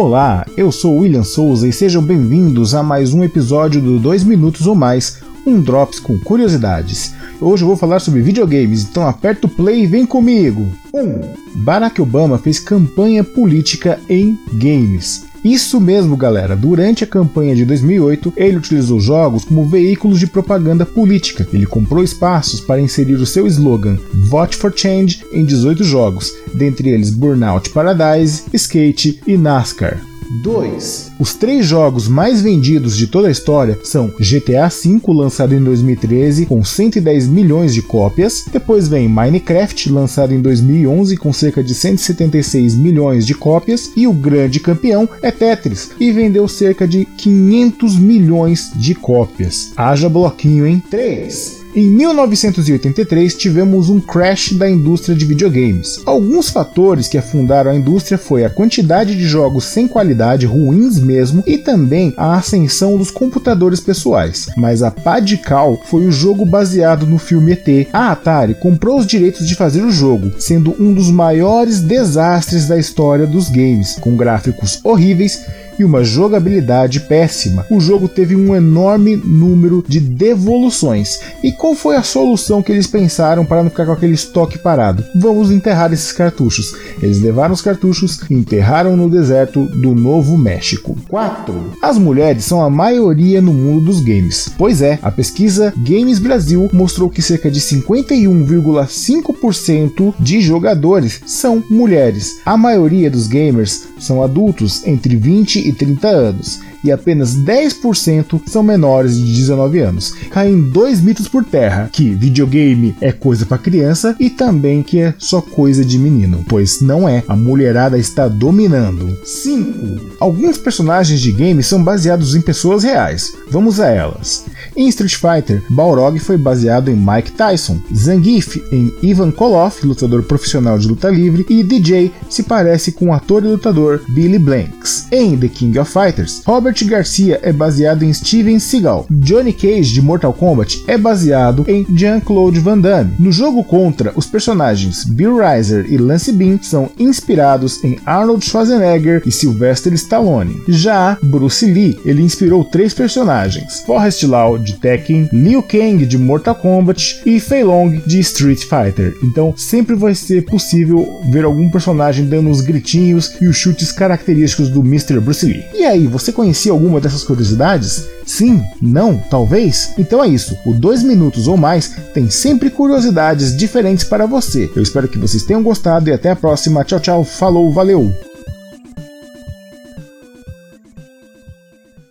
Olá, eu sou William Souza e sejam bem-vindos a mais um episódio do 2 Minutos ou Mais, um Drops com curiosidades. Hoje eu vou falar sobre videogames, então aperta o play e vem comigo! 1. Um, Barack Obama fez campanha política em games. Isso mesmo, galera. Durante a campanha de 2008, ele utilizou jogos como veículos de propaganda política. Ele comprou espaços para inserir o seu slogan Vote for Change em 18 jogos, dentre eles Burnout Paradise, Skate e NASCAR. 2. Os três jogos mais vendidos de toda a história são GTA V, lançado em 2013 com 110 milhões de cópias, depois vem Minecraft, lançado em 2011 com cerca de 176 milhões de cópias, e o grande campeão é Tetris, e vendeu cerca de 500 milhões de cópias. Haja bloquinho, hein? 3. Em 1983 tivemos um crash da indústria de videogames. Alguns fatores que afundaram a indústria foi a quantidade de jogos sem qualidade, ruins mesmo, e também a ascensão dos computadores pessoais. Mas a pá de cal foi o jogo baseado no filme ET. A Atari comprou os direitos de fazer o jogo, sendo um dos maiores desastres da história dos games, com gráficos horríveis e uma jogabilidade péssima. O jogo teve um enorme número de devoluções. E qual foi a solução que eles pensaram para não ficar com aquele estoque parado? Vamos enterrar esses cartuchos. Eles levaram os cartuchos e enterraram no deserto do Novo México. 4. As mulheres são a maioria no mundo dos games. Pois é, a pesquisa Games Brasil mostrou que cerca de 51,5% de jogadores são mulheres. A maioria dos gamers são adultos entre 20 e 30 anos e apenas 10% são menores de 19 anos. Caem dois mitos por terra: que videogame é coisa para criança e também que é só coisa de menino, pois não é. A mulherada está dominando. 5. Alguns personagens de games são baseados em pessoas reais. Vamos a elas. Em Street Fighter, Balrog foi baseado em Mike Tyson, Zangief em Ivan Koloff, lutador profissional de luta livre, e DJ se parece com o ator e lutador Billy Blanks. Em The King of Fighters, Robert Garcia é baseado em Steven Seagal. Johnny Cage de Mortal Kombat é baseado em Jean-Claude Van Damme. No jogo contra, os personagens Bill Riser e Lance Bean são inspirados em Arnold Schwarzenegger e Sylvester Stallone. Já Bruce Lee, ele inspirou três personagens: Forrest Lau de Tekken, Liu Kang de Mortal Kombat e Fei Long de Street Fighter. Então sempre vai ser possível ver algum personagem dando uns gritinhos e os chutes característicos do Mr. Bruce Lee. E aí, você conhecia alguma dessas curiosidades? Sim? Não? Talvez? Então é isso. O 2 minutos ou mais tem sempre curiosidades diferentes para você. Eu espero que vocês tenham gostado e até a próxima. Tchau, tchau. Falou, valeu!